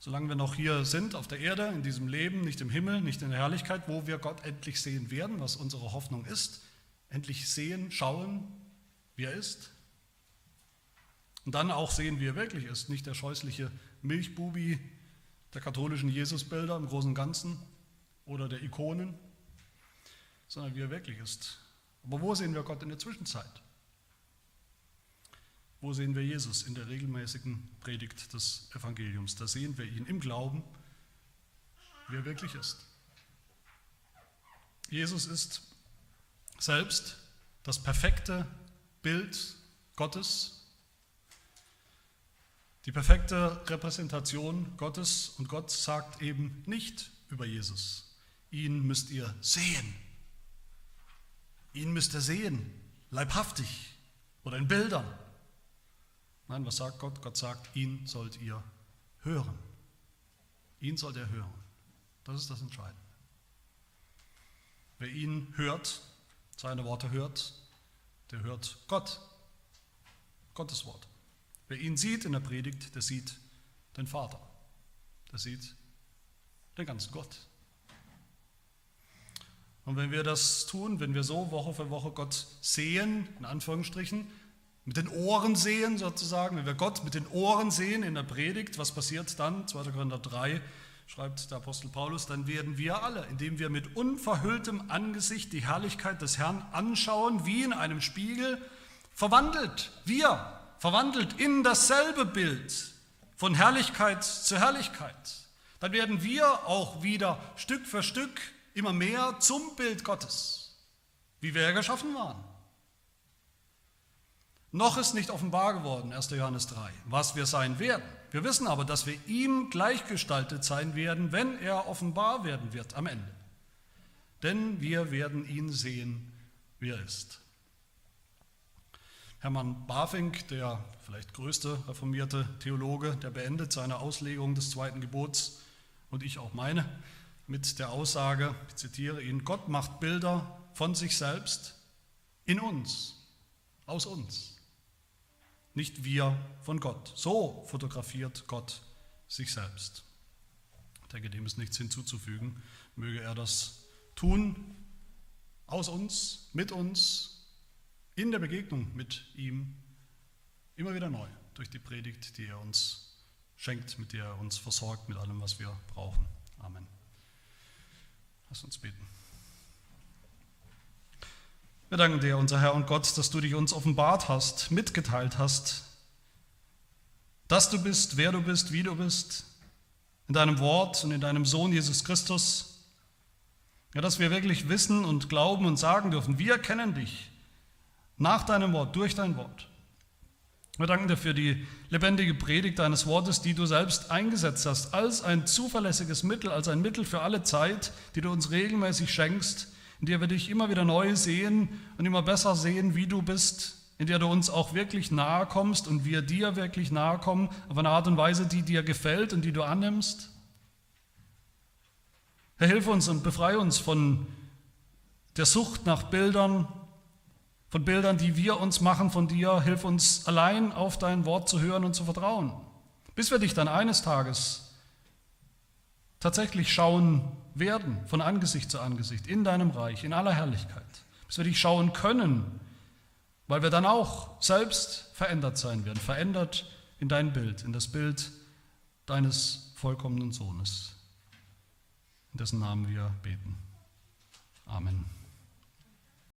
Solange wir noch hier sind auf der Erde, in diesem Leben, nicht im Himmel, nicht in der Herrlichkeit, wo wir Gott endlich sehen werden, was unsere Hoffnung ist, endlich sehen, schauen, wie er ist. Und dann auch sehen, wie er wirklich ist, nicht der scheußliche Milchbubi der katholischen Jesusbilder im Großen und Ganzen oder der Ikonen, sondern wie er wirklich ist. Aber wo sehen wir Gott in der Zwischenzeit? Wo sehen wir Jesus in der regelmäßigen Predigt des Evangeliums? Da sehen wir ihn im Glauben, wie er wirklich ist. Jesus ist selbst das perfekte Bild Gottes, die perfekte Repräsentation Gottes und Gott sagt eben nicht über Jesus, ihn müsst ihr sehen Ihn müsst ihr sehen, leibhaftig oder in Bildern. Nein, was sagt Gott? Gott sagt, ihn sollt ihr hören. Ihn sollt ihr hören. Das ist das Entscheidende. Wer ihn hört, seine Worte hört, der hört Gott, Gottes Wort. Wer ihn sieht in der Predigt, der sieht den Vater, der sieht den ganzen Gott. Und wenn wir das tun, wenn wir so Woche für Woche Gott sehen, in Anführungsstrichen, mit den Ohren sehen sozusagen, wenn wir Gott mit den Ohren sehen in der Predigt, was passiert dann? 2. Korinther 3 schreibt der Apostel Paulus, dann werden wir alle, indem wir mit unverhülltem Angesicht die Herrlichkeit des Herrn anschauen, wie in einem Spiegel, verwandelt, wir, verwandelt in dasselbe Bild, von Herrlichkeit zu Herrlichkeit. Dann werden wir auch wieder Stück für Stück immer mehr zum Bild Gottes, wie wir ja geschaffen waren. Noch ist nicht offenbar geworden, 1. Johannes 3, was wir sein werden. Wir wissen aber, dass wir ihm gleichgestaltet sein werden, wenn er offenbar werden wird am Ende. Denn wir werden ihn sehen, wie er ist. Hermann Bafink, der vielleicht größte reformierte Theologe, der beendet seine Auslegung des zweiten Gebots und ich auch meine mit der Aussage, ich zitiere ihn, Gott macht Bilder von sich selbst in uns, aus uns, nicht wir von Gott. So fotografiert Gott sich selbst. Ich denke, dem ist nichts hinzuzufügen. Möge er das tun, aus uns, mit uns, in der Begegnung mit ihm, immer wieder neu, durch die Predigt, die er uns schenkt, mit der er uns versorgt, mit allem, was wir brauchen. Amen. Lass uns beten. Wir danken dir, unser Herr und Gott, dass du dich uns offenbart hast, mitgeteilt hast, dass du bist, wer du bist, wie du bist, in deinem Wort und in deinem Sohn Jesus Christus, Ja, dass wir wirklich wissen und glauben und sagen dürfen, wir kennen dich nach deinem Wort, durch dein Wort. Wir danken dir für die lebendige Predigt deines Wortes, die du selbst eingesetzt hast, als ein zuverlässiges Mittel, als ein Mittel für alle Zeit, die du uns regelmäßig schenkst, in der wir dich immer wieder neu sehen und immer besser sehen, wie du bist, in der du uns auch wirklich nahe kommst und wir dir wirklich nahe kommen, auf eine Art und Weise, die dir gefällt und die du annimmst. Herr, hilf uns und befreie uns von der Sucht nach Bildern, von Bildern, die wir uns machen von dir. Hilf uns allein auf dein Wort zu hören und zu vertrauen, bis wir dich dann eines Tages tatsächlich schauen werden, von Angesicht zu Angesicht, in deinem Reich, in aller Herrlichkeit, bis wir dich schauen können weil wir dann auch selbst verändert sein werden, verändert in dein Bild, in das Bild deines vollkommenen Sohnes, in dessen Namen wir beten. Amen.